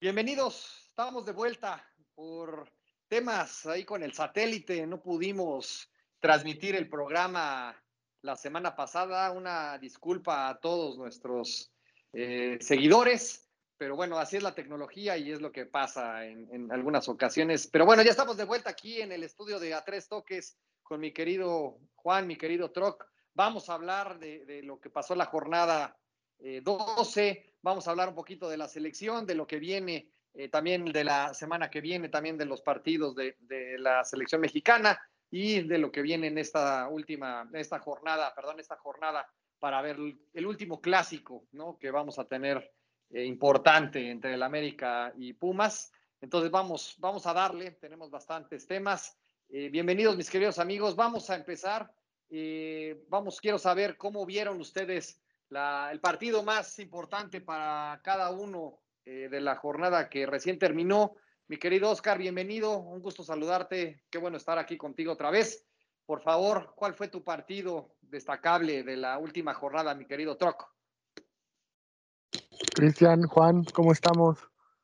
Bienvenidos, estamos de vuelta por temas ahí con el satélite. No pudimos transmitir el programa la semana pasada. Una disculpa a todos nuestros eh, seguidores, pero bueno, así es la tecnología y es lo que pasa en, algunas ocasiones. Pero bueno, ya estamos de vuelta aquí en el estudio de A Tres Toques con mi querido Juan, mi querido Troc. Vamos a hablar de, lo que pasó la jornada eh, 12, vamos a hablar un poquito de la selección, de lo que viene eh, también de la semana que viene, también de los partidos de, de, la selección mexicana y de lo que viene en esta última, esta jornada, perdón, esta jornada para ver el, el último clásico, ¿no? Que vamos a tener eh, importante entre el América y Pumas. Entonces vamos, vamos a darle, tenemos bastantes temas. Eh, bienvenidos mis queridos amigos, vamos a empezar. Eh, vamos, quiero saber cómo vieron ustedes el partido más importante para cada uno de la jornada que recién terminó. Mi querido Oscar, bienvenido, un gusto saludarte, qué bueno estar aquí contigo otra vez. Por favor, ¿cuál fue tu partido destacable de la última jornada, mi querido Troc? Cristian, Juan, ¿cómo estamos?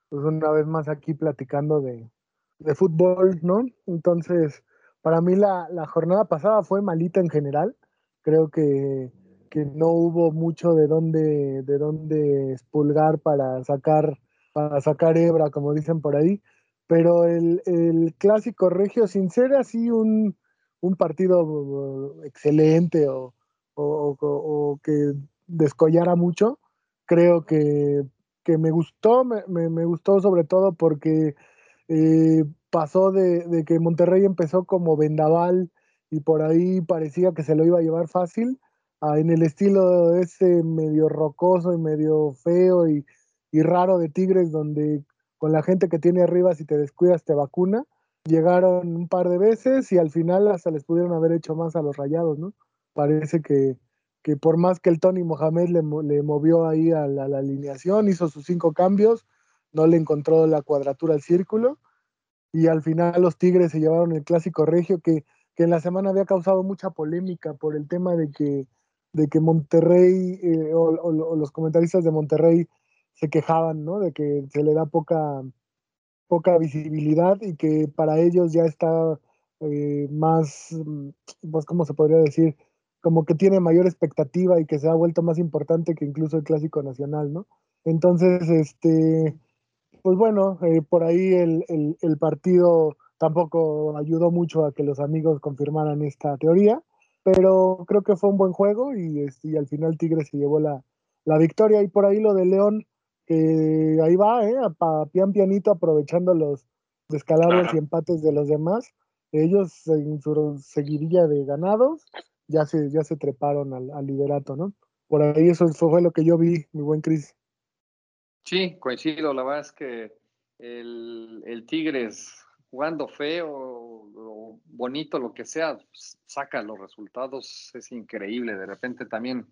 Pues una vez más aquí platicando de, de fútbol, ¿no? Entonces, para mí la, la, jornada pasada fue malita en general. Creo que, que no hubo mucho de dónde, de dónde expulgar para sacar, para sacar hebra, como dicen por ahí. Pero el, el clásico regio, sin ser así un, un partido excelente o, o, o, que descollara mucho, creo que, que me gustó, me, me, me, gustó sobre todo porque eh, pasó de, que Monterrey empezó como vendaval y por ahí parecía que se lo iba a llevar fácil, a, en el estilo ese medio rocoso y medio feo y, y, raro de Tigres, donde con la gente que tiene arriba, si te descuidas, te vacuna. Llegaron un par de veces y al final hasta les pudieron haber hecho más a los rayados, ¿no? Parece que, que por más que el Tony Mohamed le, le movió ahí a la, alineación, hizo sus cinco cambios, no le encontró la cuadratura al círculo y al final los Tigres se llevaron el clásico regio que, que en la semana había causado mucha polémica por el tema de que, de que Monterrey eh, o, los comentaristas de Monterrey se quejaban, ¿no? De que se le da poca, poca visibilidad y que para ellos ya está eh, más, pues, ¿cómo se podría decir? Como que tiene mayor expectativa y que se ha vuelto más importante que incluso el clásico nacional, ¿no? Entonces, este, pues bueno, eh, por ahí el, el, el, partido tampoco ayudó mucho a que los amigos confirmaran esta teoría, pero creo que fue un buen juego y, este, y al final Tigre se llevó la, la, victoria. Y por ahí lo de León, que ahí va, ¿eh? A, pian pianito aprovechando los descalabros y empates de los demás. Ellos en su seguidilla de ganados ya se, ya se treparon al, al, liderato, ¿no? Por ahí eso fue lo que yo vi, mi buen Cris. Sí, coincido, la verdad es que el, el Tigres jugando feo o bonito, lo que sea, saca los resultados, es increíble. De repente también,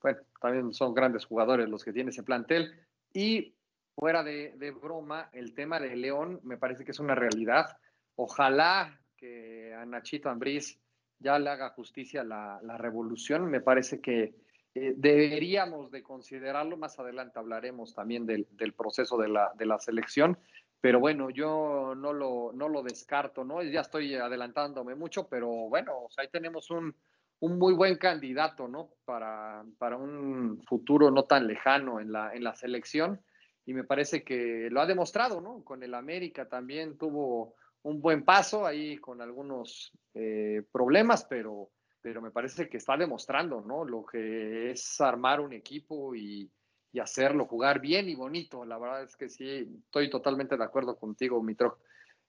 bueno, también son grandes jugadores los que tiene ese plantel. Y fuera de, de broma, el tema de León me parece que es una realidad. Ojalá que a Nachito Ambriz ya le haga justicia la, revolución. Me parece que eh, deberíamos de considerarlo. Más adelante hablaremos también del, proceso de la, selección. Pero bueno, yo no lo, descarto, ¿no? Ya estoy adelantándome mucho, pero bueno, ahí tenemos un, muy buen candidato, ¿no? Para, para un futuro no tan lejano en la, en la selección. Y me parece que lo ha demostrado, ¿no? Con el América también tuvo un buen paso ahí con algunos eh, problemas, pero, pero me parece que está demostrando, ¿no? Lo que es armar un equipo y, y, hacerlo jugar bien y bonito. La verdad es que sí, estoy totalmente de acuerdo contigo, Mitro.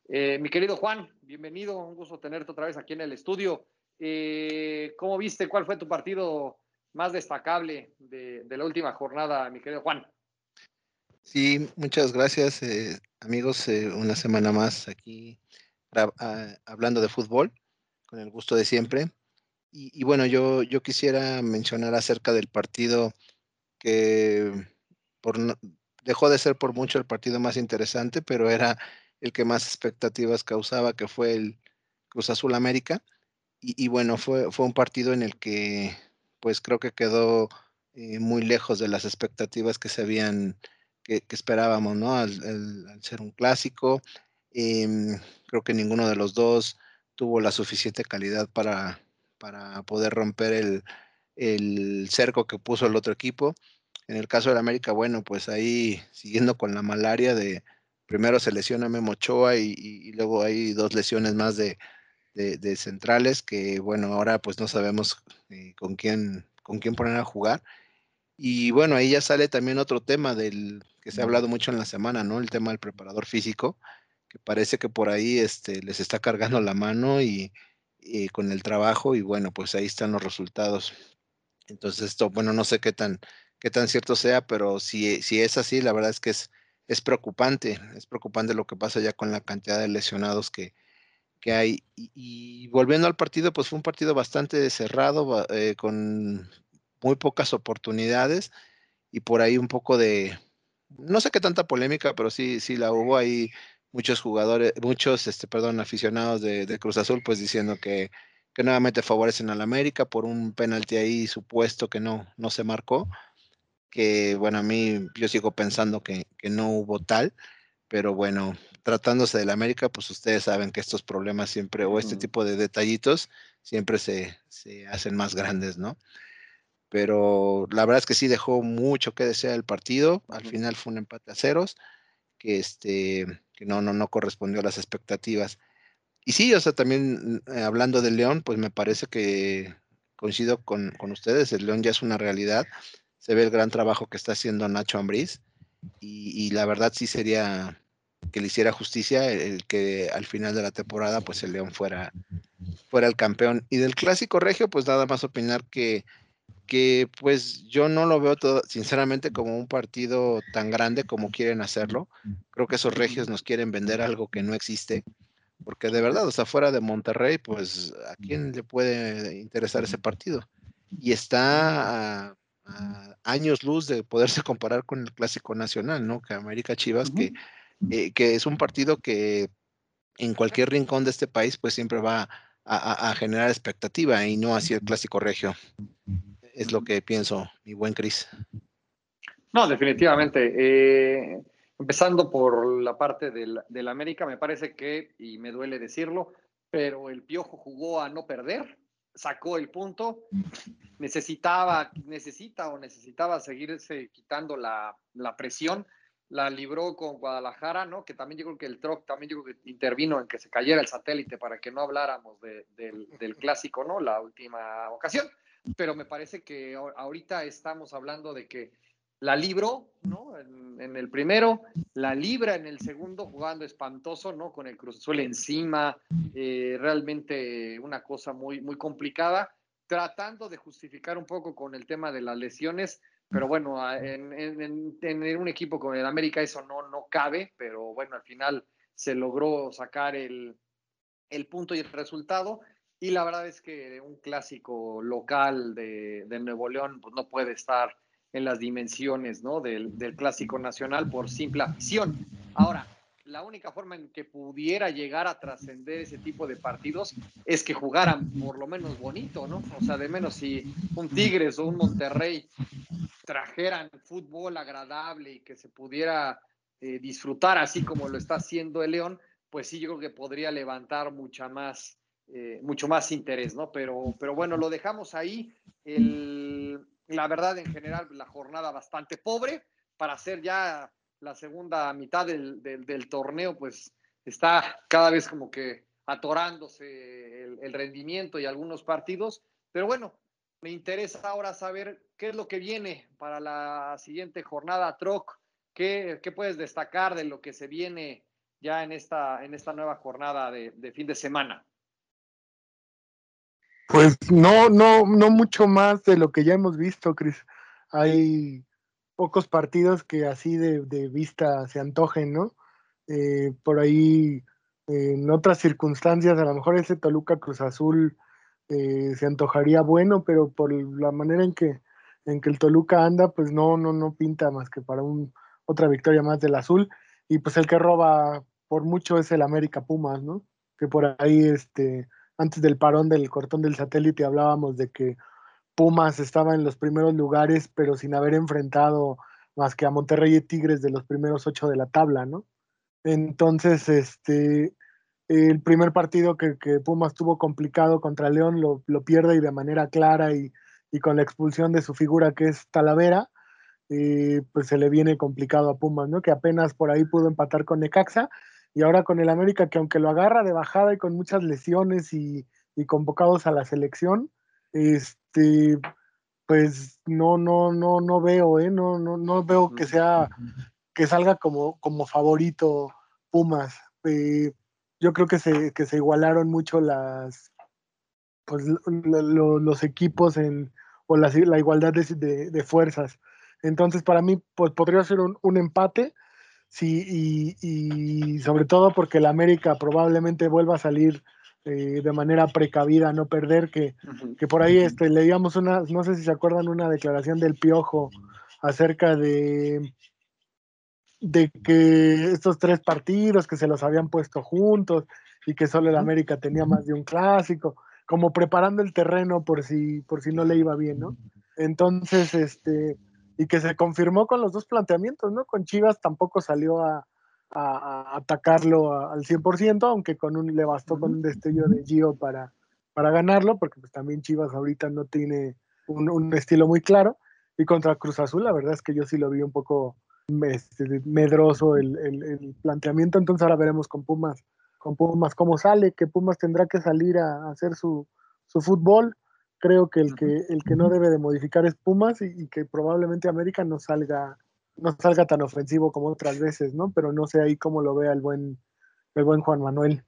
Eh, mi querido Juan, bienvenido, un gusto tenerte otra vez aquí en el estudio. Eh, ¿Cómo viste? ¿Cuál fue tu partido más destacable de, de la última jornada, mi querido Juan? Sí, muchas gracias, eh, amigos. Eh, una semana más aquí a, hablando de fútbol, con el gusto de siempre. Y, y, bueno, yo, yo quisiera mencionar acerca del partido que por, dejó de ser por mucho el partido más interesante, pero era el que más expectativas causaba, que fue el Cruz Azul América. Y, bueno, fue, fue un partido en el que pues creo que quedó eh, muy lejos de las expectativas que se habían, que, esperábamos, ¿no? Al, ser un clásico. Em, creo que ninguno de los dos tuvo la suficiente calidad para, para poder romper el, el cerco que puso el otro equipo. En el caso del América, bueno, pues ahí siguiendo con la malaria de primero se lesiona Memo Ochoa y, luego hay dos lesiones más de, centrales que, bueno, ahora pues no sabemos eh, con quién con quién poner a jugar. Y bueno, ahí ya sale también otro tema del que se ha hablado mucho en la semana, ¿no? El tema del preparador físico, que parece que por ahí este, les está cargando la mano y, y con el trabajo y bueno, pues ahí están los resultados. Entonces esto, bueno, no sé qué tan, qué tan cierto sea, pero si, si es así, la verdad es que es, es preocupante, es preocupante lo que pasa ya con la cantidad de lesionados que, que hay. Y, volviendo al partido, pues fue un partido bastante cerrado, eh, con muy pocas oportunidades y por ahí un poco de, no sé qué tanta polémica, pero sí, sí la hubo ahí muchos jugadores, muchos, este, perdón, aficionados de, de Cruz Azul, pues diciendo que que nuevamente favorecen al América por un penalti ahí supuesto que no, no se marcó, que bueno, a mí yo sigo pensando que, no hubo tal, pero bueno, tratándose del América, pues ustedes saben que estos problemas siempre, o este tipo de detallitos, siempre se, hacen más grandes, ¿no? Pero la verdad es que sí dejó mucho que desear el partido, al final fue un empate a ceros, que, este, que no, no, no correspondió a las expectativas. Y sí, o sea, también eh, hablando del León, pues me parece que coincido con, ustedes, el León ya es una realidad, se ve el gran trabajo que está haciendo Nacho Ambriz y, la verdad sí sería que le hiciera justicia el, que al final de la temporada pues el León fuera, fuera el campeón. Y del clásico regio, pues nada más opinar que, que pues yo no lo veo todo, sinceramente como un partido tan grande como quieren hacerlo. Creo que esos regios nos quieren vender algo que no existe porque de verdad, o sea, fuera de Monterrey, pues a quién le puede interesar ese partido. Y está a, años luz de poderse comparar con el clásico nacional, ¿no? Que América Chivas, que, eh, que es un partido que en cualquier rincón de este país, pues siempre va a, generar expectativa y no así el clásico regio. Es lo que pienso, mi buen Cris. No, definitivamente. Eh, Empezando por la parte del, América, me parece que, y me duele decirlo, pero el Piojo jugó a no perder, sacó el punto, necesitaba, necesita o necesitaba seguirse quitando la, presión, la libró con Guadalajara, ¿no? Que también yo creo que el TROC también yo que intervino en que se cayera el satélite para que no habláramos del, del, clásico, ¿no? La última ocasión. Pero me parece que ahorita estamos hablando de que la libró, ¿no? En, el primero, la libra en el segundo, jugando espantoso, ¿no? Con el Cruz Azul encima, eh, realmente una cosa muy, muy complicada, tratando de justificar un poco con el tema de las lesiones, pero bueno, en, en, un equipo como el América eso no, no cabe, pero bueno, al final se logró sacar el, el punto y el resultado. Y la verdad es que un clásico local de, Nuevo León pues no puede estar en las dimensiones ¿no? del, del clásico nacional por simple afición. Ahora, la única forma en que pudiera llegar a trascender ese tipo de partidos es que jugaran por lo menos bonito, ¿no? O sea, de menos si un Tigres o un Monterrey trajeran fútbol agradable y que se pudiera eh, disfrutar así como lo está haciendo el León, pues sí, yo creo que podría levantar mucha más, eh, mucho más interés, ¿no? Pero, pero bueno, lo dejamos ahí. El, la verdad, en general, la jornada bastante pobre para hacer ya la segunda mitad del, del, torneo, pues está cada vez como que atorándose el, rendimiento y algunos partidos. Pero bueno, me interesa ahora saber qué es lo que viene para la siguiente jornada, Troc. ¿Qué, qué puedes destacar de lo que se viene ya en esta, en esta nueva jornada de, de fin de semana? Pues no, no, no mucho más de lo que ya hemos visto, Cris. Hay pocos partidos que así de, vista se antojen, ¿no? Eh, por ahí, en otras circunstancias, a lo mejor ese Toluca Cruz Azul eh, se antojaría bueno, pero por la manera en que, en que el Toluca anda, pues no, no, no pinta más que para un, otra victoria más del azul. Y pues el que roba por mucho es el América Pumas, ¿no? que por ahí, este, antes del parón del cortón del satélite hablábamos de que Pumas estaba en los primeros lugares, pero sin haber enfrentado más que a Monterrey y Tigres de los primeros ocho de la tabla, ¿no? Entonces, este, el primer partido que, Pumas tuvo complicado contra León lo, pierde y de manera clara y, con la expulsión de su figura que es Talavera, eh, pues se le viene complicado a Pumas, ¿no? Que apenas por ahí pudo empatar con Necaxa y ahora con el América que aunque lo agarra de bajada y con muchas lesiones y, y convocados a la selección, este, pues no, no, no, no veo, ¿eh? No, no, no veo que sea, que salga como, como favorito Pumas. Eh, yo creo que se, que se igualaron mucho las, pues, los equipos en, o la, la igualdad de, de, fuerzas. Entonces, para mí, pues podría ser un, un empate. Sí, y, y, sobre todo porque el América probablemente vuelva a salir eh, de manera precavida, no perder, que, que por ahí este, leíamos una, no sé si se acuerdan, una declaración del Piojo acerca de, de que estos tres partidos que se los habían puesto juntos y que solo el América tenía más de un clásico, como preparando el terreno por si, por si no le iba bien, ¿no? Entonces, este, y que se confirmó con los dos planteamientos, ¿no? Con Chivas tampoco salió a, a, atacarlo al 100%, aunque con un, le bastó con un destello de Gio para, para ganarlo, porque pues también Chivas ahorita no tiene un, estilo muy claro. Y contra Cruz Azul, la verdad es que yo sí lo vi un poco este, medroso el, el, planteamiento, entonces ahora veremos con Pumas, con Pumas cómo sale, que Pumas tendrá que salir a, hacer su, su, fútbol. Creo que el, que el que no debe de modificar es Pumas y, y que probablemente América no salga no salga tan ofensivo como otras veces, ¿no? Pero no sé ahí cómo lo vea el buen, el buen Juan Manuel.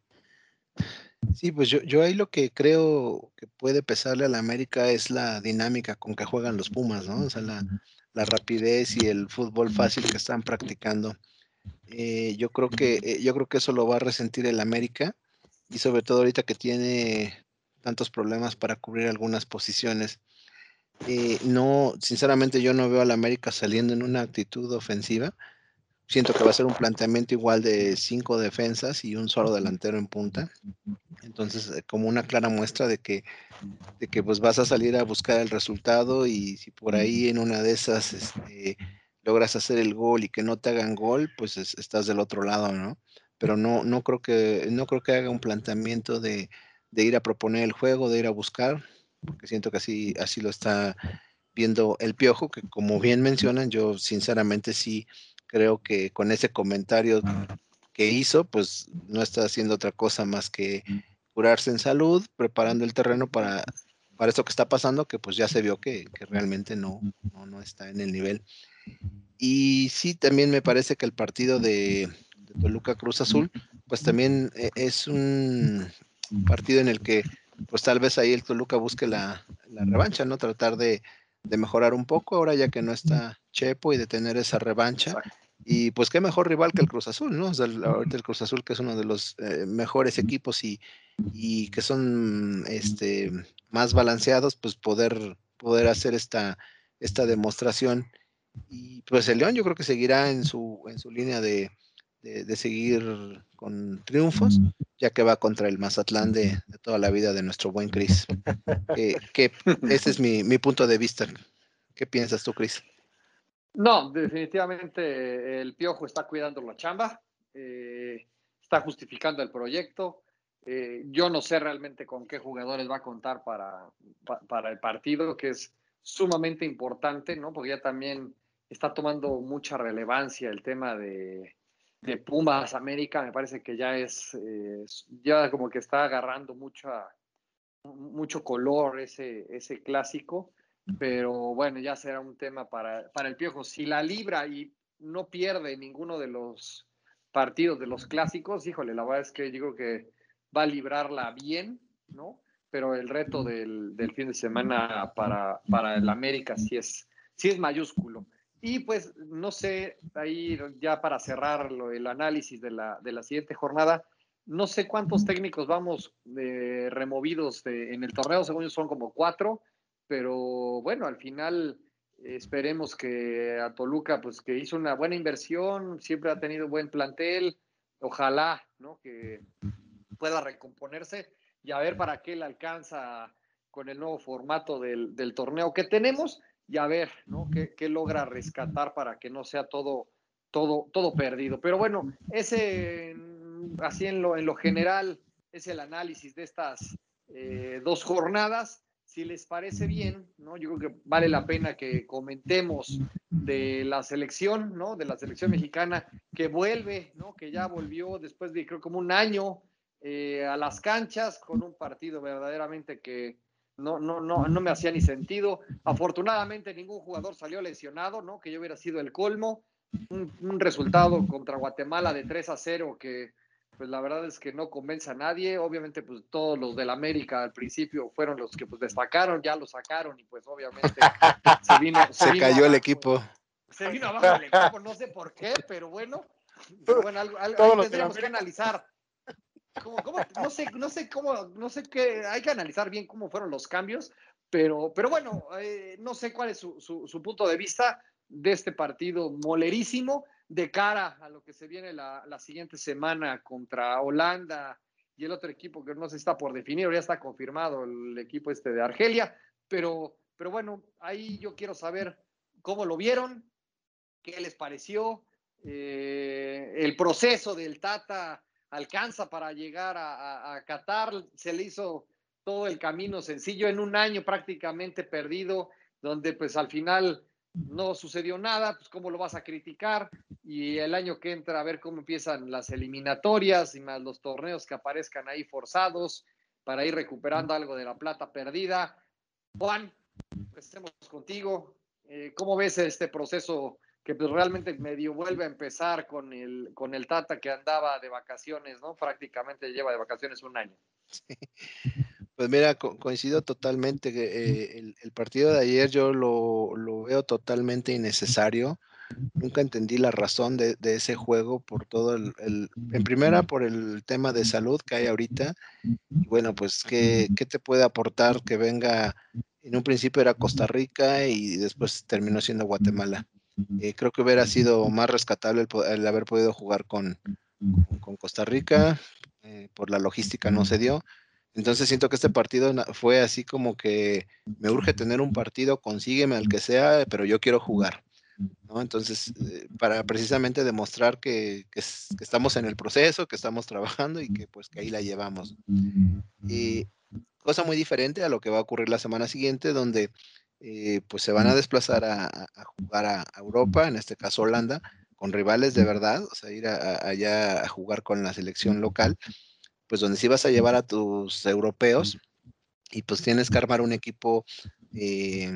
Sí, pues yo, yo ahí lo que creo que puede pesarle a la América es la dinámica con que juegan los Pumas, ¿no? O sea, la, rapidez y el fútbol fácil que están practicando. Eh, yo creo que eh, yo creo que eso lo va a resentir el América y sobre todo ahorita que tiene tantos problemas para cubrir algunas posiciones. Eh, no, sinceramente yo no veo al América saliendo en una actitud ofensiva. Siento que va a ser un planteamiento igual de cinco defensas y un solo delantero en punta. Entonces, eh, como una clara muestra de que, de que pues vas a salir a buscar el resultado y si por ahí en una de esas este, logras hacer el gol y que no te hagan gol, pues estás del otro lado, ¿no? Pero no, no creo que, no creo que haga un planteamiento de, de ir a proponer el juego, de ir a buscar porque siento que así, así lo está viendo el piojo, que como bien mencionan, yo sinceramente sí creo que con ese comentario que hizo, pues no está haciendo otra cosa más que curarse en salud, preparando el terreno para, para esto que está pasando, que pues ya se vio que, realmente no, no, está en el nivel. Y sí, también me parece que el partido de, de Toluca Cruz Azul, pues también eh, es un partido en el que pues tal vez ahí el Toluca busque la, revancha, ¿no? Tratar de, mejorar un poco ahora ya que no está Chepo y de tener esa revancha. Y pues qué mejor rival que el Cruz Azul, ¿no? O sea, ahorita el Cruz Azul que es uno de los eh, mejores equipos y, y, que son este, más balanceados, pues poder, poder hacer esta, esta demostración. Y pues el León yo creo que seguirá en su, en su línea de, de, seguir con triunfos, ya que va contra el Mazatlán de, toda la vida de nuestro buen Cris. que ese es mi, mi, punto de vista. ¿Qué piensas tú, Cris? No, definitivamente el Piojo está cuidando la chamba, eh, está justificando el proyecto. Eh, yo no sé realmente con qué jugadores va a contar para, para el partido, que es sumamente importante, ¿no? Porque ya también está tomando mucha relevancia el tema de, de Pumas América me parece que ya es, eh, ya como que está agarrando mucha, mucho color ese, ese clásico, pero bueno, ya será un tema para, para el Piojo. Si la libra y no pierde ninguno de los partidos de los clásicos, híjole, la verdad es que digo que va a librarla bien, ¿no? Pero el reto del, del fin de semana para, para el América sí es, sí es mayúsculo. Y pues, no sé, ahí ya para cerrar el análisis de la, de la siguiente jornada, no sé cuántos técnicos vamos eh, removidos en el torneo, según yo son como cuatro, pero bueno, al final esperemos que a Toluca, pues que hizo una buena inversión, siempre ha tenido buen plantel, ojalá, ¿no? Que, pueda recomponerse y a ver para qué alcanza con el nuevo formato del, del torneo que tenemos y a ver, ¿no? ¿Qué, ¿Qué, logra rescatar para que no sea todo, todo, todo perdido? Pero bueno, ese, así en lo, en lo general, es el análisis de estas eh, dos jornadas. Si les parece bien, ¿no? Yo creo que vale la pena que comentemos de la selección, ¿no? De la selección mexicana que vuelve, ¿no? Que ya volvió después de creo como un año eh, a las canchas con un partido verdaderamente que, no, no, no, no me hacía ni sentido. Afortunadamente ningún jugador salió lesionado, ¿no? Que yo hubiera sido el colmo. Un, un, resultado contra Guatemala de 3 a 0 que pues la verdad es que no convence a nadie. Obviamente pues todos los del América al principio fueron los que pues destacaron, ya lo sacaron y pues obviamente se vino. Se, se vino cayó abajo, el equipo. Se vino abajo el equipo, no sé por qué, pero bueno, pero bueno algo, algo tendríamos que analizar. ¿Cómo, cómo, no sé, no sé cómo, no sé qué, hay que analizar bien cómo fueron los cambios, pero, pero bueno, eh, no sé cuál es su, su, su, punto de vista de este partido molerísimo de cara a lo que se viene la, la, siguiente semana contra Holanda y el otro equipo que no se está por definir, ya está confirmado el equipo este de Argelia, pero, pero bueno, ahí yo quiero saber cómo lo vieron, qué les pareció, eh, el proceso del Tata alcanza para llegar a, Qatar, se le hizo todo el camino sencillo en un año prácticamente perdido, donde pues al final no sucedió nada, pues cómo lo vas a criticar y el año que entra a ver cómo empiezan las eliminatorias y más los torneos que aparezcan ahí forzados para ir recuperando algo de la plata perdida. Juan, estemos contigo. Eh, ¿Cómo ves este proceso que pues realmente medio vuelve a empezar con el, con el Tata que andaba de vacaciones, ¿no? Prácticamente lleva de vacaciones un año. Pues mira, co coincido totalmente. Eh, el, partido de ayer yo lo, lo, veo totalmente innecesario. Nunca entendí la razón de, de ese juego por todo el, el, en primera por el tema de salud que hay ahorita. Bueno, pues ¿qué, qué te puede aportar que venga, en un principio era Costa Rica y después terminó siendo Guatemala. Eh, creo que hubiera sido más rescatable el, el haber podido jugar con, con Costa Rica, eh, por la logística no se dio. Entonces siento que este partido fue así como que me urge tener un partido, consígueme al que sea, pero yo quiero jugar. ¿no? Entonces, eh, para precisamente demostrar que, que, que, estamos en el proceso, que estamos trabajando y que pues que ahí la llevamos. Y cosa muy diferente a lo que va a ocurrir la semana siguiente, donde eh, pues se van a desplazar a, a jugar a, a, Europa, en este caso Holanda, con rivales de verdad, o sea, ir allá a jugar con la selección local pues donde sí vas a llevar a tus europeos y pues tienes que armar un equipo eh,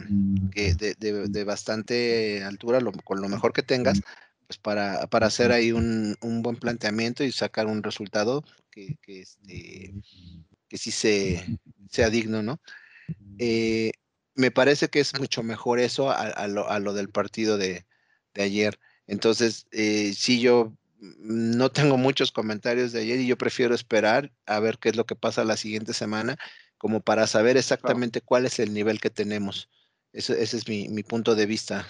que de, de, de, bastante altura, lo, con lo mejor que tengas, pues para, para hacer ahí un, un, buen planteamiento y sacar un resultado que, que, este, que sí se, sea digno, ¿no? Eh, me parece que es mucho mejor eso a, a, lo, a lo, del partido de, de ayer. Entonces, eh, sí, yo no tengo muchos comentarios de ayer y yo prefiero esperar a ver qué es lo que pasa la siguiente semana, como para saber exactamente cuál es el nivel que tenemos. Ese, ese es mi, mi, punto de vista.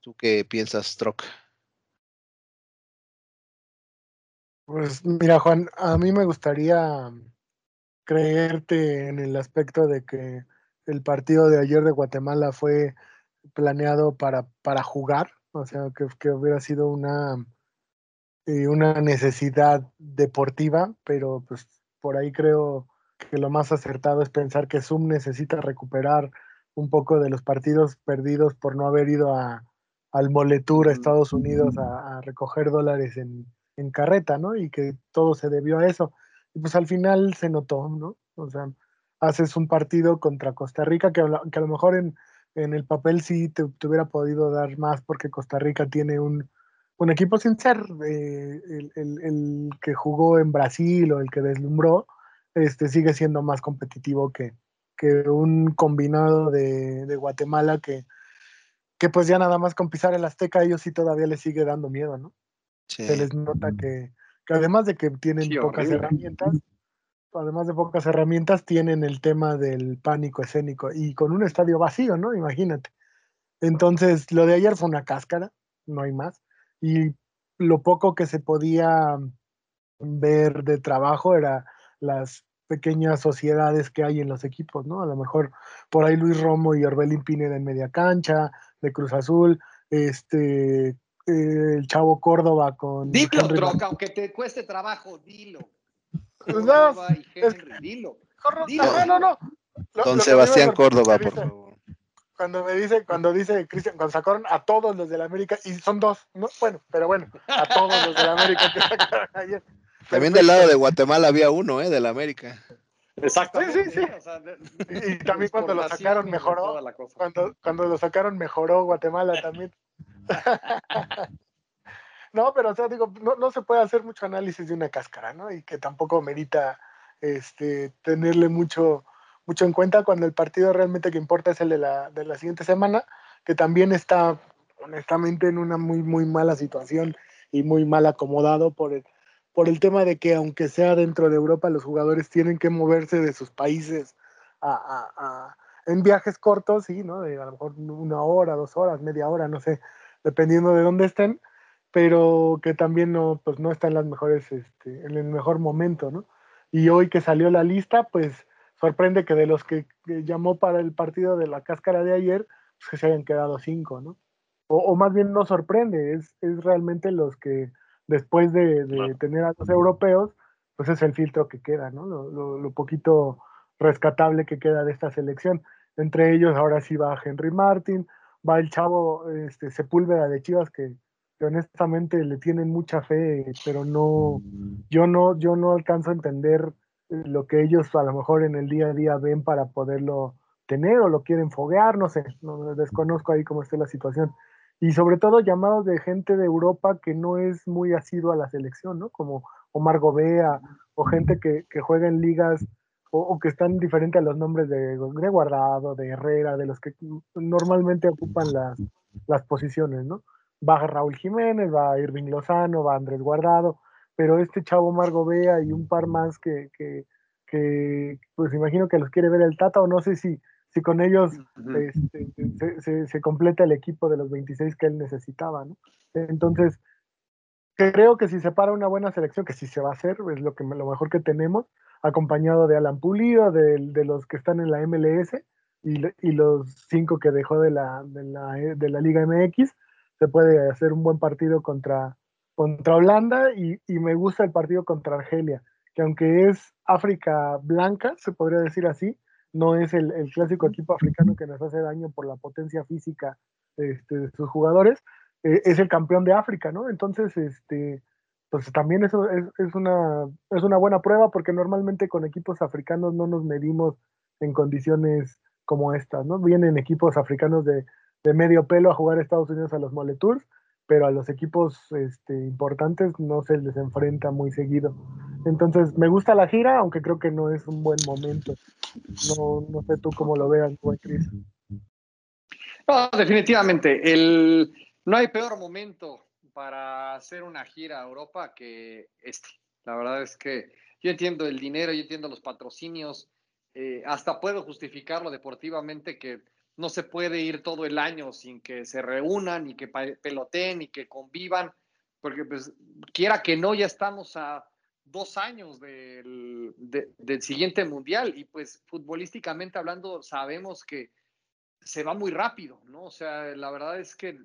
¿Tú qué piensas, Troc? Pues mira, Juan, a mí me gustaría creerte en el aspecto de que el partido de ayer de Guatemala fue planeado para, para jugar, o sea, que, que hubiera sido una eh, una necesidad deportiva, pero pues por ahí creo que lo más acertado es pensar que Zoom necesita recuperar un poco de los partidos perdidos por no haber ido a, al Moletur a Estados Unidos a, a recoger dólares en, en, carreta, ¿no? Y que todo se debió a eso. Y pues al final se notó, ¿no? O sea, haces un partido contra Costa Rica que, que a lo mejor en, en el papel sí te, te, hubiera podido dar más porque Costa Rica tiene un, un equipo sin ser eh, el, el, el, que jugó en Brasil o el que deslumbró, este, sigue siendo más competitivo que, que un combinado de, de, Guatemala que, que pues ya nada más con pisar el Azteca ellos sí todavía les sigue dando miedo, ¿no? Sí. Se les nota que, que, además de que tienen sí, pocas horrible. herramientas, además de pocas herramientas, tienen el tema del pánico escénico y con un estadio vacío, ¿no? Imagínate. Entonces, lo de ayer fue una cáscara, no hay más y lo poco que se podía ver de trabajo era las pequeñas sociedades que hay en los equipos, ¿no? A lo mejor por ahí Luis Romo y Orbelín Pineda en media cancha, de Cruz Azul, este, el Chavo Córdoba con. Dilo, Troca, aunque te cueste trabajo, dilo. Pues no, dilo. No, no, no. Don Sebastián Córdoba, por favor. Cuando me dice, cuando dice Cristian, cuando sacaron a todos los de la América, y son dos, no, bueno, pero bueno, a todos los de la América que sacaron ayer. También del lado de Guatemala había uno, ¿eh? De la América. Exacto. Sí, sí, sí. y, también cuando lo sacaron mejoró. Cuando, cuando lo sacaron mejoró Guatemala también. no, pero o sea, digo, no, se puede hacer mucho análisis de una cáscara, ¿no? Y que tampoco merita este, tenerle mucho, mucho en cuenta cuando el partido realmente que importa es el de la, de la siguiente semana, que también está honestamente en una muy, muy mala situación y muy mal acomodado por el, por el tema de que aunque sea dentro de Europa, los jugadores tienen que moverse de sus países a, en viajes cortos, sí, ¿no? De a lo mejor una hora, dos horas, media hora, no sé, dependiendo de dónde estén, pero que también no, pues no está en las mejores, este, en el mejor momento, ¿no? Y hoy que salió la lista, pues sorprende que de los que, llamó para el partido de la cáscara de ayer, pues que se hayan quedado cinco, ¿no? O, más bien no sorprende, es, es realmente los que después de, tener a los europeos, pues es el filtro que queda, ¿no? Lo, poquito rescatable que queda de esta selección. Entre ellos ahora sí va Henry Martin, va el chavo este, Sepúlveda de Chivas que, honestamente le tienen mucha fe, pero no, yo no, yo no alcanzo a entender lo que ellos a lo mejor en el día a día ven para poderlo tener o lo quieren foguear, no sé, no, desconozco ahí cómo esté la situación y sobre todo llamados de gente de Europa que no es muy asidua a la selección, ¿no? Como Omar Gobea o gente que, juega en ligas o, que están diferentes a los nombres de, de, Guardado, de Herrera, de los que normalmente ocupan las, las posiciones, ¿no? Va Raúl Jiménez, va Irving Lozano, va Andrés Guardado, pero este chavo Omar Gobea y un par más que, que, que pues imagino que los quiere ver el Tata o no sé si si con ellos este, se, completa el equipo de los 26 que él necesitaba, ¿no? Entonces, creo que si se para una buena selección, que sí se va a hacer, es lo, que, lo mejor que tenemos, acompañado de Alan Pulido, de, los que están en la MLS y, los cinco que dejó de la, de la, de la Liga MX, se puede hacer un buen partido contra, contra Holanda y, me gusta el partido contra Argelia, que aunque es África blanca, se podría decir así, no es el, clásico equipo africano que nos hace daño por la potencia física este, de sus jugadores, eh, es el campeón de África, ¿no? Entonces, este, pues también eso es, una, es una buena prueba porque normalmente con equipos africanos no nos medimos en condiciones como estas, ¿no? Vienen equipos africanos de, de medio pelo a jugar a Estados Unidos a los Mole Tours, pero a los equipos este, importantes no se les enfrenta muy seguido. Entonces, me gusta la gira, aunque creo que no es un buen momento. No, no sé tú cómo lo veas, buen Cris. No, definitivamente. El, no hay peor momento para hacer una gira a Europa que este. La verdad es que yo entiendo el dinero, yo entiendo los patrocinios, eh, hasta puedo justificarlo deportivamente que no se puede ir todo el año sin que se reúnan y que peloteen y que convivan, porque pues quiera que no, ya estamos a dos años del, del siguiente mundial y pues futbolísticamente hablando sabemos que se va muy rápido, ¿no? O sea, la verdad es que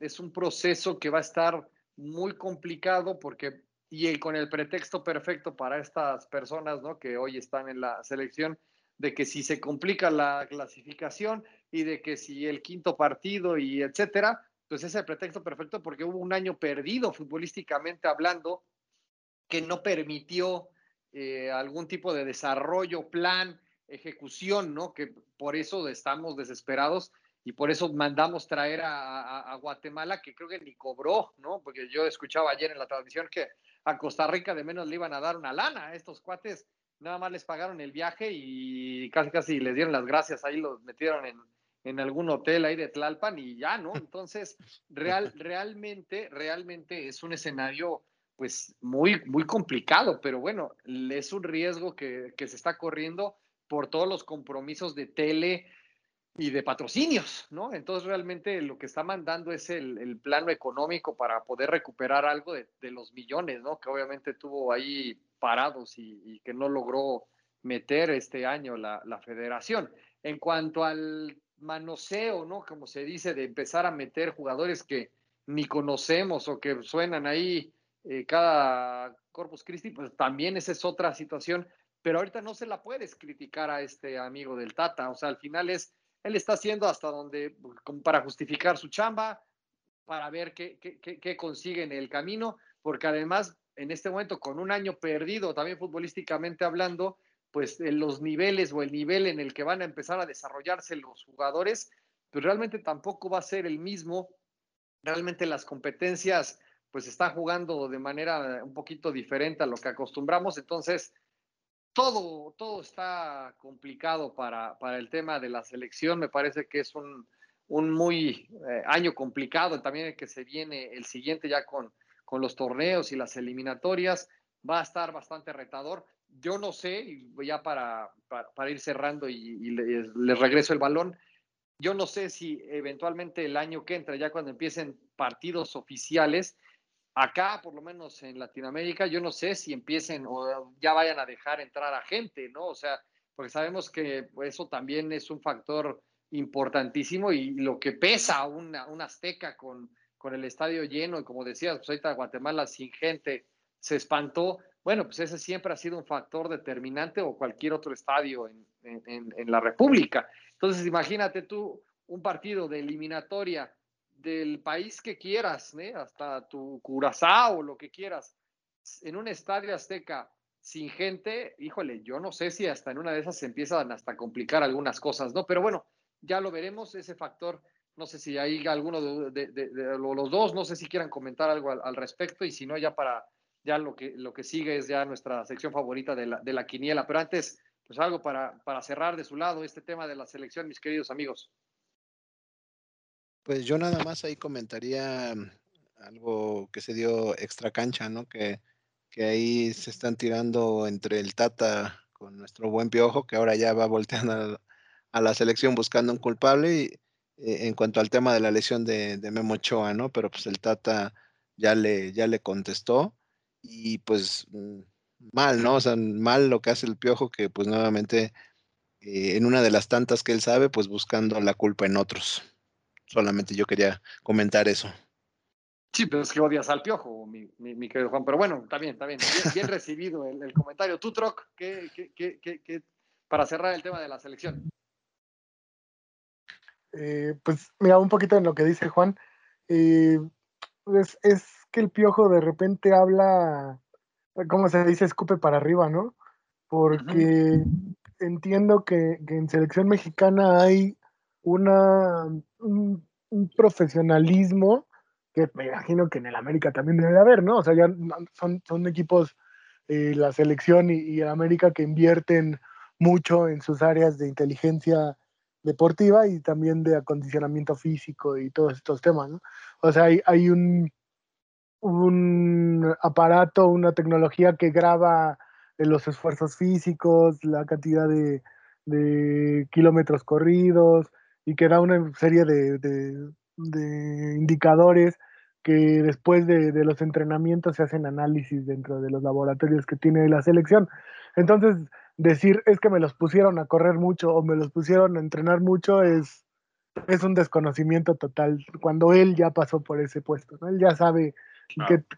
es un proceso que va a estar muy complicado porque, y con el pretexto perfecto para estas personas, ¿no? Que hoy están en la selección, de que si se complica la clasificación y de que si el quinto partido y etcétera, pues es el pretexto perfecto porque hubo un año perdido futbolísticamente hablando que no permitió eh, algún tipo de desarrollo, plan, ejecución, ¿no? Que por eso estamos desesperados y por eso mandamos traer a, a, Guatemala, que creo que ni cobró, ¿no? Porque yo escuchaba ayer en la transmisión que a Costa Rica de menos le iban a dar una lana a estos cuates nada más les pagaron el viaje y casi casi les dieron las gracias, ahí los metieron en, en algún hotel ahí de Tlalpan y ya, ¿no? Entonces, real, realmente, realmente es un escenario pues muy, muy complicado, pero bueno, es un riesgo que, que se está corriendo por todos los compromisos de tele y de patrocinios, ¿no? Entonces realmente lo que está mandando es el, el plano económico para poder recuperar algo de, de, los millones, ¿no? Que obviamente tuvo ahí parados y, que no logró meter este año la, federación. En cuanto al manoseo, ¿no? Como se dice, de empezar a meter jugadores que ni conocemos o que suenan ahí eh, cada Corpus Christi, pues también esa es otra situación. Pero ahorita no se la puedes criticar a este amigo del Tata. O sea, al final es, él está haciendo hasta donde, como para justificar su chamba, para ver qué, qué, el camino, porque además en este momento con un año perdido, también futbolísticamente hablando, pues los niveles o el nivel en el que van a empezar a desarrollarse los jugadores, pues realmente tampoco va a ser el mismo. Realmente las competencias pues están jugando de manera un poquito diferente a lo que acostumbramos, entonces todo, todo está complicado para, para el tema de la selección, me parece que es un, un muy eh, año complicado, también el que se viene el siguiente ya con, con los torneos y las eliminatorias, va a estar bastante retador. Yo no sé, ya para, para, ir cerrando y, les, regreso el balón, yo no sé si eventualmente el año que entra, ya cuando empiecen partidos oficiales, acá, por lo menos en Latinoamérica, yo no sé si empiecen o ya vayan a dejar entrar a gente, ¿no? O sea, porque sabemos que eso también es un factor importantísimo y lo que pesa una, una azteca con, con el estadio lleno y como decías, pues ahorita Guatemala sin gente se espantó, bueno, pues ese siempre ha sido un factor determinante o cualquier otro estadio en, la República. Entonces, imagínate tú un partido de eliminatoria del país que quieras, ¿eh? hasta tu Curazao o lo que quieras, en un estadio azteca sin gente, híjole, yo no sé si hasta en una de esas se empiezan hasta a complicar algunas cosas, ¿no? Pero bueno, ya lo veremos, ese factor. No sé si hay alguno de, los dos, no sé si quieran comentar algo al respecto y si no, ya para ya lo que, lo que sigue es ya nuestra sección favorita de la, quiniela. Pero antes, pues algo para, para cerrar de su lado este tema de la selección, mis queridos amigos. Pues yo nada más ahí comentaría mm, algo que se dio extra cancha, ¿no? Que, que ahí se están tirando entre el Tata con nuestro buen piojo, que ahora ya va volteando a, la selección buscando un culpable. Y, eh, en cuanto al tema de la lesión de, de Memo Ochoa, ¿no? Pero pues el Tata ya le, ya le contestó y pues mm, mal, ¿no? O sea, mal lo que hace el piojo, que pues nuevamente eh, en una de las tantas que él sabe, pues buscando la culpa en otros. Solamente yo quería comentar eso. Sí, pero es que odias al piojo, mi, mi, querido Juan. Pero bueno, está bien, está bien. Bien, recibido el, comentario. Tú, Troc, ¿qué, qué, para cerrar el tema de la selección? Eh, pues mira, un poquito en lo que dice Juan. Eh, es, es que el piojo de repente habla, ¿cómo se dice? Escupe para arriba, ¿no? Porque entiendo que, en selección mexicana hay una, un, profesionalismo que me imagino que en el América también debe haber, ¿no? O sea, ya son, son equipos, eh, la selección y, y, el América que invierten mucho en sus áreas de inteligencia deportiva y también de acondicionamiento físico y todos estos temas. O sea, hay, un, un aparato, una tecnología que graba eh, los esfuerzos físicos, la cantidad de, kilómetros corridos y que da una serie de, indicadores que después de, los entrenamientos se hacen análisis dentro de los laboratorios que tiene la selección. Entonces, decir es que me los pusieron a correr mucho o me los pusieron a entrenar mucho es, es un desconocimiento total cuando él ya pasó por ese puesto, ¿no? Él ya sabe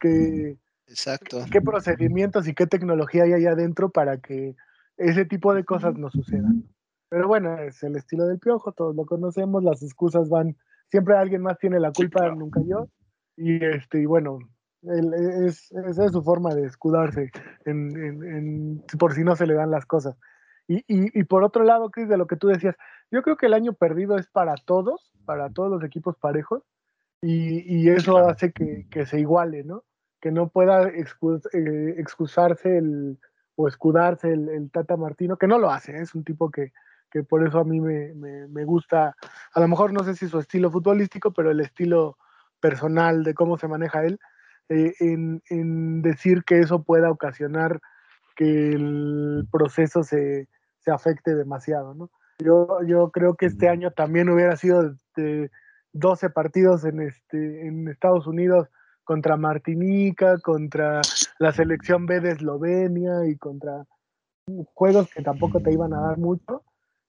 qué, Exacto. qué procedimientos y qué tecnología hay ahí adentro para que ese tipo de cosas no sucedan. Pero bueno, es el estilo del piojo, todos lo conocemos, las excusas van, siempre alguien más tiene la culpa, nunca yo. Y este, y bueno, es, esa es su forma de escudarse en, por si no se le dan las cosas. Y, y, por otro lado, Cris, de lo que tú decías, yo creo que el año perdido es para todos, para todos los equipos parejos, y, eso hace que, se iguale, ¿no? Que no pueda eh, excusarse el, o escudarse el, Tata Martino, que no lo hace, ¿eh? es un tipo que, por eso a mí me, gusta, a lo mejor no sé si su estilo futbolístico, pero el estilo personal de cómo se maneja él, eh, en, decir que eso pueda ocasionar que el proceso se, afecte demasiado, ¿no? Yo, yo creo que este año también hubiera sido de, 12 partidos en, este, en Estados Unidos contra Martinica, contra la selección B de Eslovenia y contra juegos que tampoco te iban a dar mucho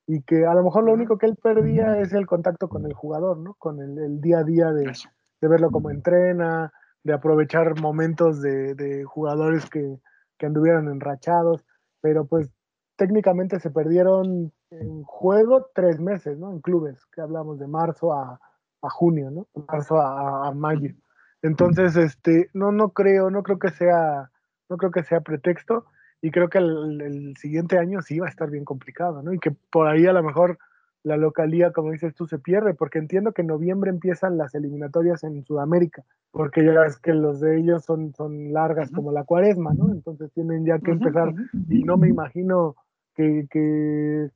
y que a lo mejor lo único que él perdía es el contacto con el jugador, ¿no? Con el, día a día de, de, verlo como entrena, de aprovechar momentos de, de jugadores que, que, anduvieran enrachados, pero pues técnicamente se perdieron en juego tres meses, ¿no? En clubes, que hablamos de marzo a, a junio, ¿no? Marzo a, a, mayo. Entonces, este, no, no creo, no creo que sea, no creo que sea pretexto y creo que el, siguiente año sí va a estar bien complicado, ¿no? Y que por ahí a lo mejor la localía, como dices tú, se pierde, porque entiendo que en noviembre empiezan las eliminatorias en Sudamérica, porque ya ves que los de ellos son, son largas como la cuaresma, ¿no? Entonces tienen ya que empezar, y no me imagino que, que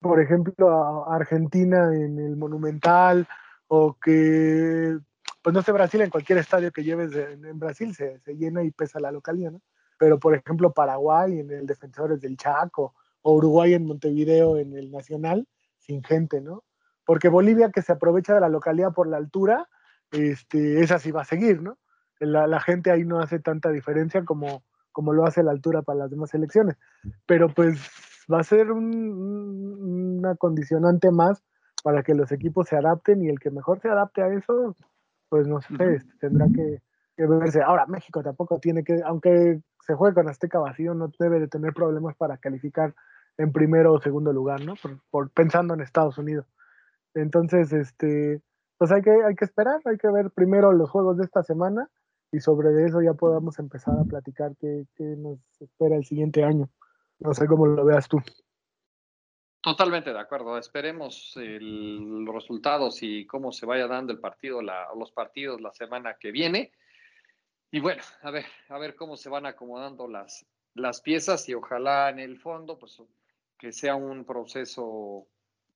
por ejemplo, Argentina en el Monumental, o que, pues no sé, Brasil en cualquier estadio que lleves en, Brasil se, se llena y pesa la localidad, ¿no? pero por ejemplo Paraguay en el Defensores del Chaco o Uruguay en Montevideo en el Nacional, sin gente, ¿no? Porque Bolivia que se aprovecha de la localidad por la altura, este, esa sí va a seguir, ¿no? La, gente ahí no hace tanta diferencia como, como lo hace la altura para las demás elecciones, pero pues va a ser un, una condicionante más para que los equipos se adapten y el que mejor se adapte a eso, pues no sé, tendrá que, que verse. Ahora, México tampoco tiene que, aunque se juega con Azteca vacío, no debe de tener problemas para calificar en primero o segundo lugar, ¿no? Por, pensando en Estados Unidos. Entonces, este, pues hay que, hay que esperar, hay que ver primero los juegos de esta semana y sobre eso ya podamos empezar a platicar qué, nos espera el siguiente año. No sé cómo lo veas tú. Totalmente de acuerdo. Esperemos los resultados y cómo se vaya dando el partido, los partidos la semana que viene. Y bueno, a ver, a ver cómo se van acomodando las, las piezas y ojalá en el fondo, pues que sea un proceso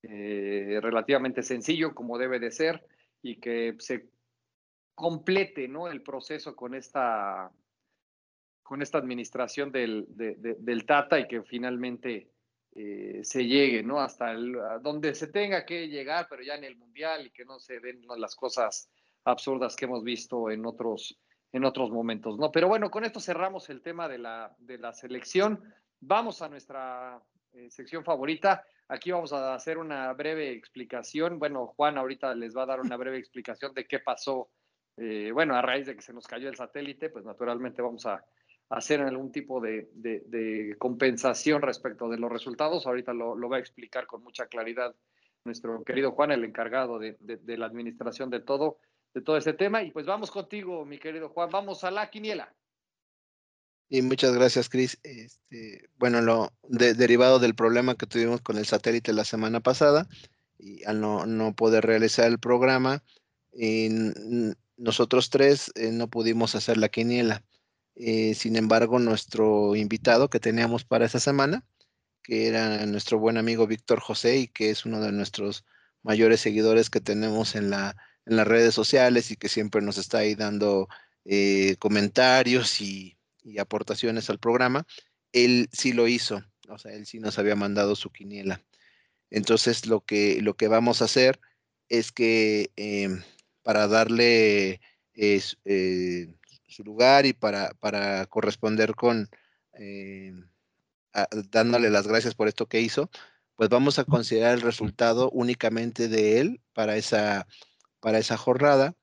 eh, relativamente sencillo como debe de ser y que se complete ¿no? el proceso con esta, con esta administración del, del Tata y que finalmente eh, se llegue ¿no? hasta el, donde se tenga que llegar, pero ya en el Mundial y que no se den las cosas absurdas que hemos visto en otros en otros momentos, ¿no? Pero bueno, con esto cerramos el tema de la, de la selección. Vamos a nuestra eh, sección favorita. Aquí vamos a hacer una breve explicación. Bueno, Juan ahorita les va a dar una breve explicación de qué pasó. Eh, bueno, a raíz de que se nos cayó el satélite, pues naturalmente vamos a, hacer algún tipo de, de, compensación respecto de los resultados. Ahorita lo, lo, va a explicar con mucha claridad nuestro querido Juan, el encargado de, de la administración de todo de todo ese tema. Y pues vamos contigo, mi querido Juan, vamos a la quiniela. Y muchas gracias, Cris. Este, bueno, lo derivado del problema que tuvimos con el satélite la semana pasada, y al no, poder realizar el programa, nosotros tres eh, no pudimos hacer la quiniela. Eh, sin embargo, nuestro invitado que teníamos para esa semana, que era nuestro buen amigo Víctor José y que es uno de nuestros mayores seguidores que tenemos en la, en las redes sociales y que siempre nos está ahí dando eh, comentarios y, aportaciones al programa, él sí lo hizo, o sea, él sí nos había mandado su quiniela. Entonces, lo que, lo que vamos a hacer es que em, para darle eh, su lugar y para, para corresponder con, dándole las gracias por esto que hizo, pues vamos a considerar el resultado únicamente de él para esa para esa jornada.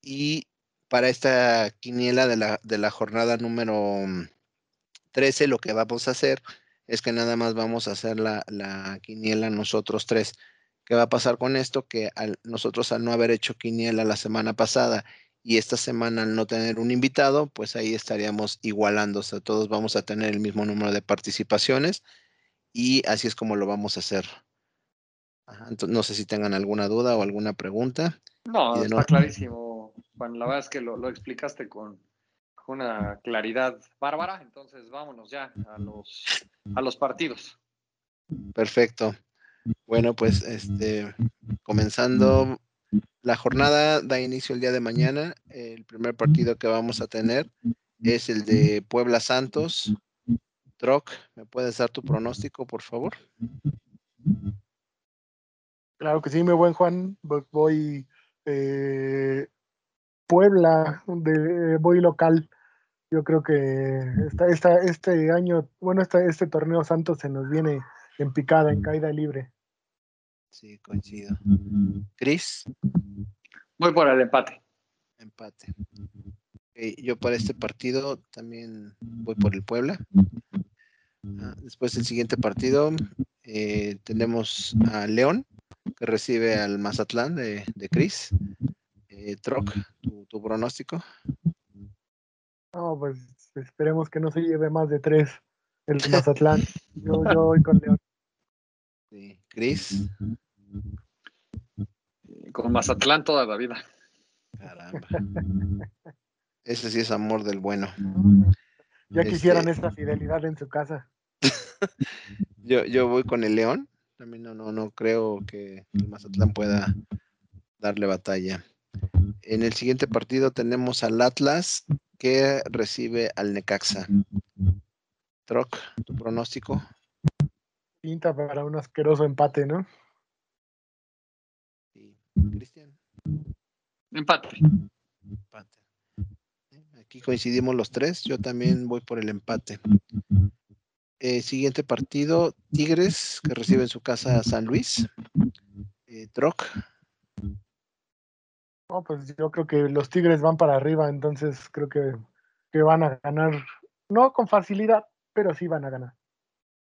Y para esta quiniela de la, de la jornada número 13, lo que vamos a hacer es que nada más vamos a hacer la, la quiniela nosotros tres. ¿Qué va a pasar con esto? Que nosotros al no haber hecho quiniela la semana pasada y esta semana al no tener un invitado, pues ahí estaríamos igualándose. Todos vamos a tener el mismo número de participaciones y así es como lo vamos a hacer no sé si tengan alguna duda o alguna pregunta. No, está clarísimo, Juan. La verdad es que lo, explicaste con, una claridad bárbara. Entonces, vámonos ya a los, a los partidos. Perfecto. Bueno, pues este, comenzando la jornada, da inicio el día de mañana. El primer partido que vamos a tener es el de Puebla Santos. Troc, ¿me puedes dar tu pronóstico, por favor? Claro que sí, mi buen Juan. Voy eh, Puebla, de, voy local. yo creo que esta, esta, este año, bueno, este, este torneo Santos se nos viene en picada, en caída libre. Sí, coincido. Cris. Voy por el empate. Empate. yo para este partido también voy por el Puebla. Ah, después del siguiente partido eh, tenemos a León, que recibe al Mazatlán de, de Cris. Eh, Troc, tu, pronóstico. No, pues esperemos que no se lleve más de tres el Mazatlán. yo, voy con León. Sí. Cris. Con Mazatlán toda la vida. Caramba. Ese sí es amor del bueno. Ya quisieran esta fidelidad en su casa. yo, yo voy con el León. También no, no, no creo que el Mazatlán pueda darle batalla. En el siguiente partido tenemos al Atlas que recibe al Necaxa. Troc, tu pronóstico. Pinta para un asqueroso empate, ¿no? Sí. Cristian. Empate. Empate. Aquí coincidimos los tres. Yo también voy por el empate. Eh, siguiente partido, Tigres, que recibe en su casa a San Luis. Eh, Troc. No, pues yo creo que los Tigres van para arriba, entonces creo que, que van a ganar, no con facilidad, pero sí van a ganar.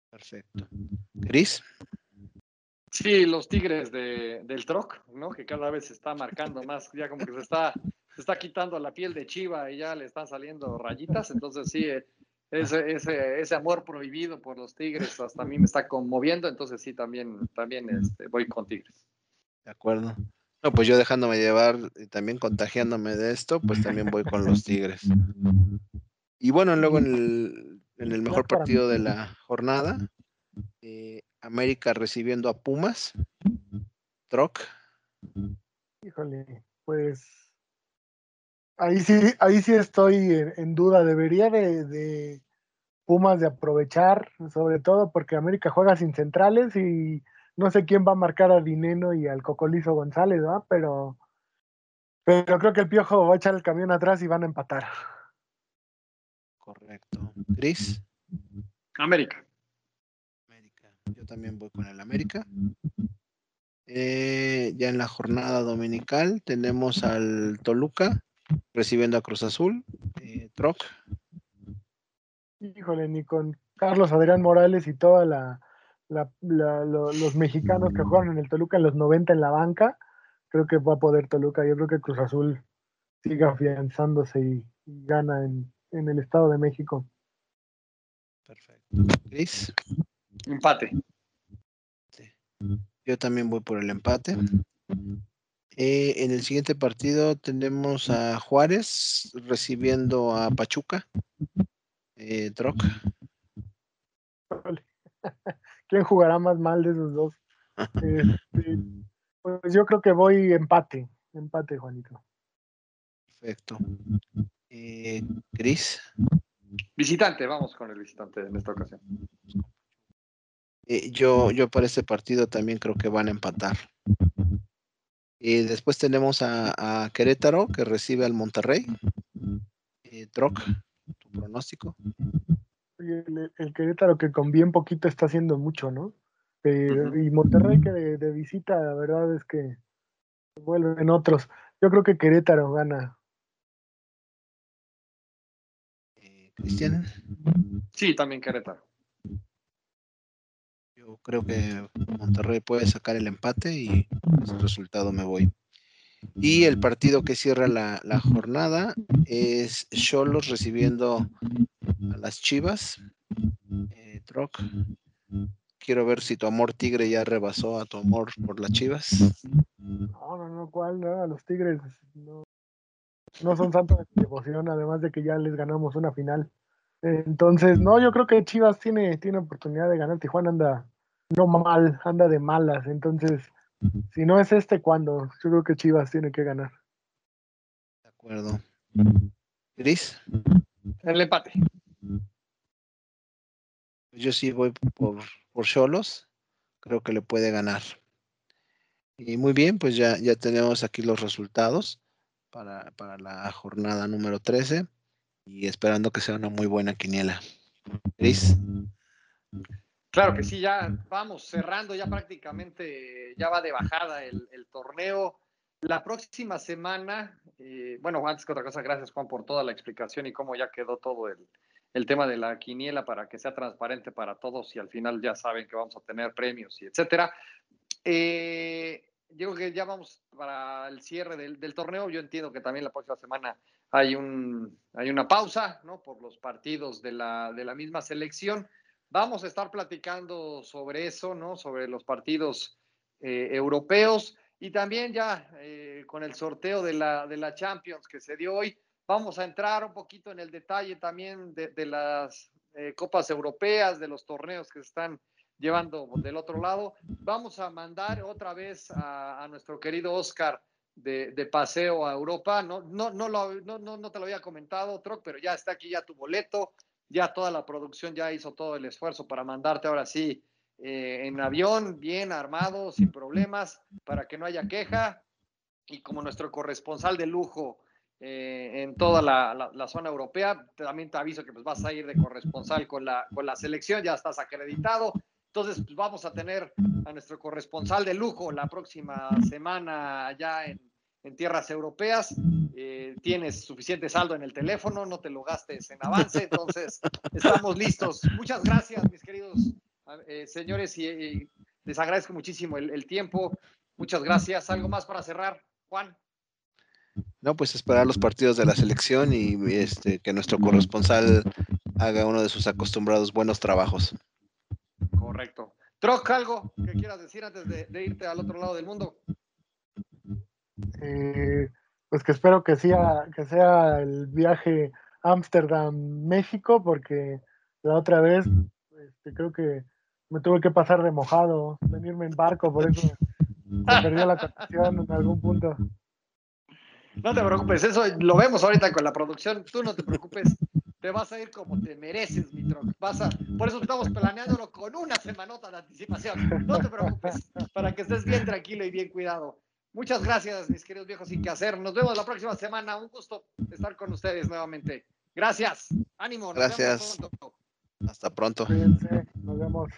Perfecto. Gris. Sí, los Tigres de, del Troc, ¿no? Que cada vez se está marcando más, ya como que se está, se está quitando la piel de Chiva y ya le están saliendo rayitas, entonces sí, eh, ese, ese, ese amor prohibido por los Tigres hasta a mí me está conmoviendo, entonces sí, también, también este, voy con Tigres. De acuerdo. No, pues yo dejándome llevar y también contagiándome de esto, pues también voy con los Tigres. Y bueno, luego en el, en el mejor partido de la jornada, eh, América recibiendo a Pumas, Troc. Híjole, pues ahí sí, ahí sí estoy en, duda. Debería de, de, Pumas de aprovechar, sobre todo porque América juega sin centrales y no sé quién va a marcar a Dineno y al Cocolizo González, ¿verdad? Pero, pero creo que el Piojo va a echar el camión atrás y van a empatar. Correcto. Gris. América. América. Yo también voy con el América. Eh, ya en la jornada dominical tenemos al Toluca recibiendo a Cruz Azul. Eh, Troc. Híjole, ni con Carlos Adrián Morales y toda la, los mexicanos que jugaron en el Toluca en los 90 en la banca, creo que va a poder Toluca. Yo creo que Cruz Azul siga afianzándose y, gana en, el Estado de México. Perfecto. Gris. Empate. Yo también voy por el empate. Eh, en el siguiente partido tenemos a Juárez recibiendo a Pachuca. Eh, Troc. quién jugará más mal de esos dos. Este, pues yo creo que voy empate, empate, Juanito. Perfecto. Eh, Cris. Visitante, vamos con el visitante en esta ocasión. Eh, yo, yo para este partido también creo que van a empatar. Y después tenemos a, Querétaro que recibe al Monterrey. Eh, Troc, tu pronóstico el, Querétaro que con bien poquito está haciendo mucho, ¿no? Y Monterrey que de, visita, la verdad es que vuelven otros. Yo creo que Querétaro gana. Eh, Cristian. Sí, también Querétaro. Creo que Monterrey puede sacar el empate y ese resultado me voy. Y el partido que cierra la, la jornada es Cholos recibiendo a las Chivas. Eh, Troc, quiero ver si tu amor tigre ya rebasó a tu amor por las Chivas. No, no, no, ¿cuál? No, los Tigres no, no son santos de devoción, además de que ya les ganamos una final. Entonces, no, yo creo que Chivas tiene, tiene oportunidad de ganar. Tijuana anda no mal, anda de malas. Entonces, si no es este, ¿cuándo? Yo creo que Chivas tiene que ganar. De acuerdo. Gris. El empate. Yo sí voy por, por Cholos. Creo que le puede ganar. Y muy bien, pues ya, ya tenemos aquí los resultados para, para la jornada número 13. y esperando que sea una muy buena quiniela. Cris. Claro que sí, ya vamos cerrando, ya prácticamente ya va de bajada el, torneo. La próxima semana, eh, bueno, antes que otra cosa, gracias Juan por toda la explicación y cómo ya quedó todo el, el tema de la quiniela para que sea transparente para todos y al final ya saben que vamos a tener premios y etcétera. Eh, yo creo que ya vamos para el cierre del, torneo. Yo entiendo que también la próxima semana hay, un, hay una pausa, ¿no? Por los partidos de la, de la misma selección. Vamos a estar platicando sobre eso, ¿no? Sobre los partidos eh, europeos y también ya eh, con el sorteo de la, de la Champions que se dio hoy. Vamos a entrar un poquito en el detalle también de, de las eh, copas europeas, de los torneos que se están llevando del otro lado. Vamos a mandar otra vez a, nuestro querido Oscar de, paseo a Europa. No, no, no, lo, no, no, te lo había comentado, Troc, pero ya está aquí ya tu boleto. Ya toda la producción ya hizo todo el esfuerzo para mandarte ahora sí eh, en avión, bien armado, sin problemas, para que no haya queja. Y como nuestro corresponsal de lujo eh, en toda la, la, zona europea, también te aviso que pues, vas a ir de corresponsal con la, con la selección, ya estás acreditado. Entonces, pues vamos a tener a nuestro corresponsal de lujo la próxima semana allá en, tierras europeas. Eh, tienes suficiente saldo en el teléfono, no te lo gastes en avance. Entonces, estamos listos. Muchas gracias, mis queridos eh, señores, y, les agradezco muchísimo el, tiempo. Muchas gracias. ¿Algo más para cerrar, Juan? No, pues esperar los partidos de la selección y este, que nuestro corresponsal haga uno de sus acostumbrados buenos trabajos. Correcto. Troc, algo que quieras decir antes de, irte al otro lado del mundo. Eh, pues que espero que sea, que sea el viaje Ámsterdam-México, porque la otra vez este, creo que me tuve que pasar de mojado, venirme en barco, por eso se perdió la captación en algún punto. No te preocupes, eso lo vemos ahorita con la producción, tú no te preocupes, te vas a ir como te mereces, mi troc. Vas a, por eso estamos planeándolo con una semanota de anticipación. No te preocupes, para que estés bien tranquilo y bien cuidado. Muchas gracias, mis queridos viejos sin que hacer. Nos vemos la próxima semana. Un gusto estar con ustedes nuevamente. Gracias. Ánimo. gracias. Hasta pronto. Nos vemos.